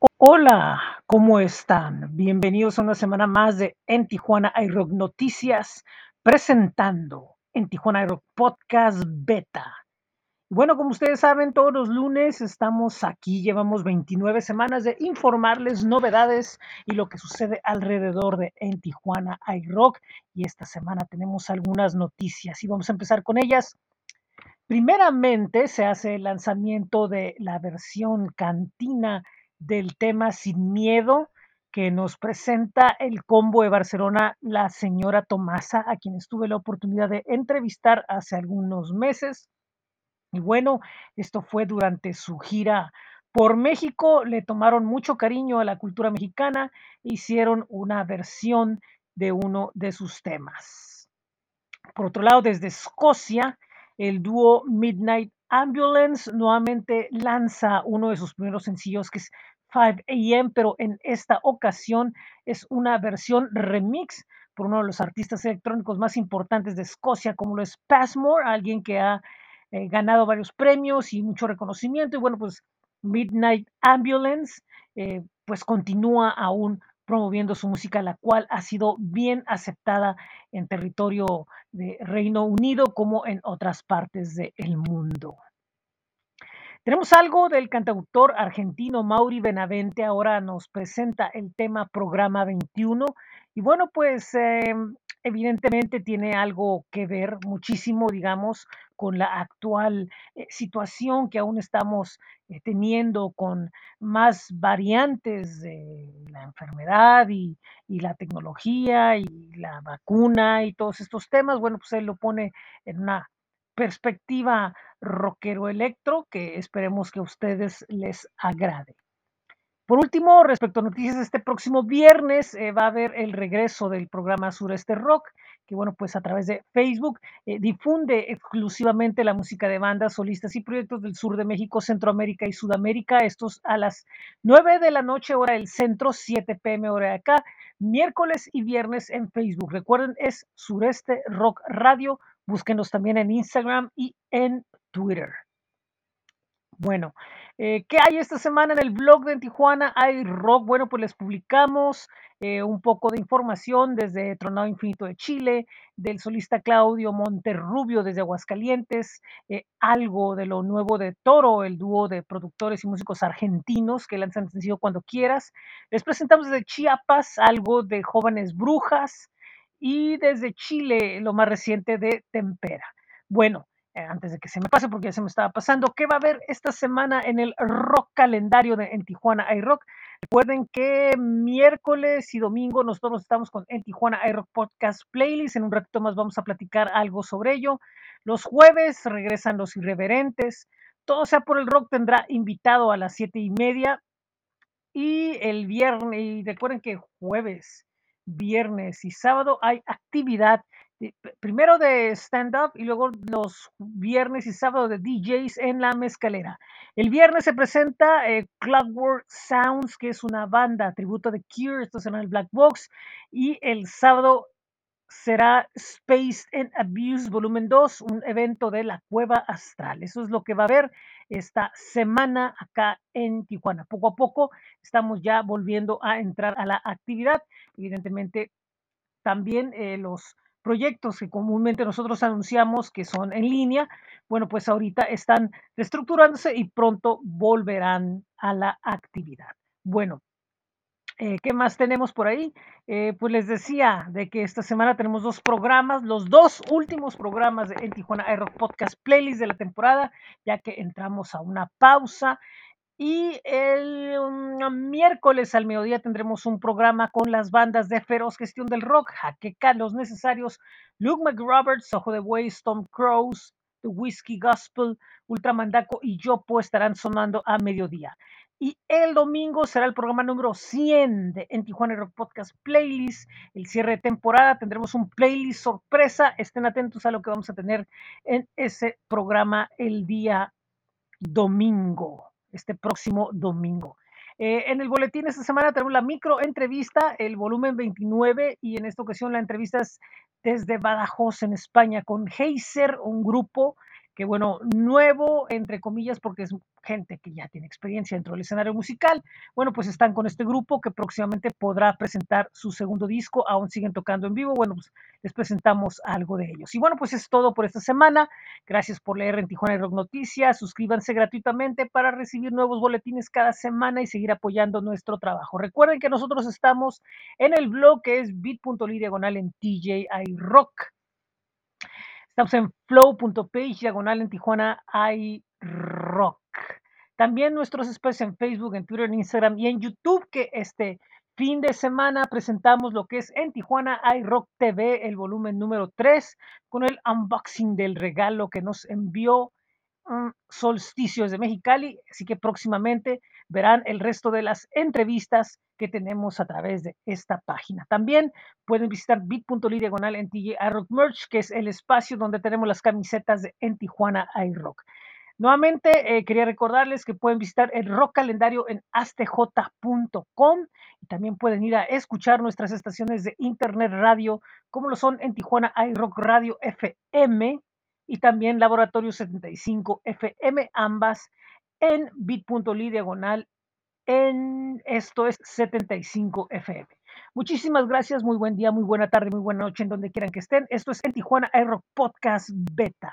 Hola, ¿cómo están? Bienvenidos a una semana más de En Tijuana iRock Noticias, presentando En Tijuana iRock Podcast Beta. Bueno, como ustedes saben, todos los lunes estamos aquí, llevamos 29 semanas de informarles novedades y lo que sucede alrededor de En Tijuana iRock. Y esta semana tenemos algunas noticias y vamos a empezar con ellas. Primeramente se hace el lanzamiento de la versión cantina del tema Sin Miedo que nos presenta el combo de Barcelona, la señora Tomasa, a quien tuve la oportunidad de entrevistar hace algunos meses. Y bueno, esto fue durante su gira por México, le tomaron mucho cariño a la cultura mexicana, hicieron una versión de uno de sus temas. Por otro lado, desde Escocia, el dúo Midnight Ambulance nuevamente lanza uno de sus primeros sencillos que es 5 AM, pero en esta ocasión es una versión remix por uno de los artistas electrónicos más importantes de Escocia, como lo es Passmore, alguien que ha eh, ganado varios premios y mucho reconocimiento. Y bueno, pues Midnight Ambulance, eh, pues continúa aún promoviendo su música, la cual ha sido bien aceptada en territorio de Reino Unido como en otras partes del mundo. Tenemos algo del cantautor argentino Mauri Benavente, ahora nos presenta el tema Programa 21 y bueno, pues eh, evidentemente tiene algo que ver muchísimo, digamos, con la actual eh, situación que aún estamos eh, teniendo con más variantes de la enfermedad y, la tecnología y la vacuna y todos estos temas. Bueno, pues él lo pone en una perspectiva rockero electro que esperemos que a ustedes les agrade. Por último, respecto a noticias, este próximo viernes eh, va a haber el regreso del programa Sureste Rock, que bueno, pues a través de Facebook eh, difunde exclusivamente la música de bandas, solistas y proyectos del sur de México, Centroamérica y Sudamérica. Estos a las 9 de la noche, hora del centro, 7 pm hora de acá, miércoles y viernes en Facebook. Recuerden, es Sureste Rock Radio. Búsquenos también en Instagram y en Twitter. Bueno, eh, ¿qué hay esta semana en el blog de Tijuana? Hay rock. Bueno, pues les publicamos eh, un poco de información desde Tronado Infinito de Chile, del solista Claudio Monterrubio desde Aguascalientes, eh, algo de lo nuevo de Toro, el dúo de productores y músicos argentinos que lanzan sencillo cuando quieras. Les presentamos desde Chiapas algo de Jóvenes Brujas y desde Chile lo más reciente de Tempera. Bueno, eh, antes de que se me pase porque ya se me estaba pasando, ¿qué va a haber esta semana en el rock calendario de En Tijuana iRock? Recuerden que miércoles y domingo nosotros estamos con En Tijuana iRock Podcast Playlist. En un ratito más vamos a platicar algo sobre ello. Los jueves regresan los irreverentes. Todo sea por el rock tendrá invitado a las siete y media. Y el viernes, y recuerden que jueves, viernes y sábado hay actividad primero de stand-up y luego los viernes y sábado de DJs en la mezcalera. El viernes se presenta eh, Clockwork Sounds, que es una banda tributo de Cure, esto será en el Black Box, y el sábado será Space and Abuse Volumen 2, un evento de la Cueva Astral. Eso es lo que va a haber esta semana acá en Tijuana. Poco a poco estamos ya volviendo a entrar a la actividad. Evidentemente, también eh, los proyectos que comúnmente nosotros anunciamos que son en línea, bueno, pues ahorita están reestructurándose y pronto volverán a la actividad. Bueno, eh, ¿qué más tenemos por ahí? Eh, pues les decía de que esta semana tenemos dos programas, los dos últimos programas de en Tijuana Aero Podcast Playlist de la temporada, ya que entramos a una pausa. Y el um, miércoles al mediodía tendremos un programa con las bandas de Feroz Gestión del Rock, Jaqueca, Los Necesarios, Luke McRoberts, Ojo de Way, Storm Crows, The Whiskey Gospel, Ultramandaco y Yopo estarán sonando a mediodía. Y el domingo será el programa número 100 de En Tijuana Rock Podcast Playlist. El cierre de temporada tendremos un playlist sorpresa. Estén atentos a lo que vamos a tener en ese programa el día domingo este próximo domingo. Eh, en el boletín esta semana tenemos la micro entrevista, el volumen 29, y en esta ocasión la entrevista es desde Badajoz, en España, con Heiser, un grupo que bueno, nuevo, entre comillas, porque es gente que ya tiene experiencia dentro del escenario musical. Bueno, pues están con este grupo que próximamente podrá presentar su segundo disco, aún siguen tocando en vivo. Bueno, pues les presentamos algo de ellos. Y bueno, pues es todo por esta semana. Gracias por leer en Tijuana y Rock Noticias. Suscríbanse gratuitamente para recibir nuevos boletines cada semana y seguir apoyando nuestro trabajo. Recuerden que nosotros estamos en el blog que es bit.ly diagonal en TJI Rock. Estamos en flow.page diagonal en Tijuana iRock. También nuestros espacios en Facebook, en Twitter, en Instagram y en YouTube, que este fin de semana presentamos lo que es en Tijuana iRock TV, el volumen número 3, con el unboxing del regalo que nos envió Solsticios de Mexicali. Así que próximamente verán el resto de las entrevistas que tenemos a través de esta página. También pueden visitar bit.ly diagonal en TJ iRock Merch, que es el espacio donde tenemos las camisetas de en Tijuana iRock. Nuevamente, eh, quería recordarles que pueden visitar el rock calendario en astj.com y también pueden ir a escuchar nuestras estaciones de internet radio, como lo son en Tijuana iRock Radio FM y también Laboratorio 75 FM, ambas en bit.ly diagonal en esto es 75 FM. Muchísimas gracias, muy buen día, muy buena tarde, muy buena noche en donde quieran que estén. Esto es en Tijuana Aero Podcast Beta.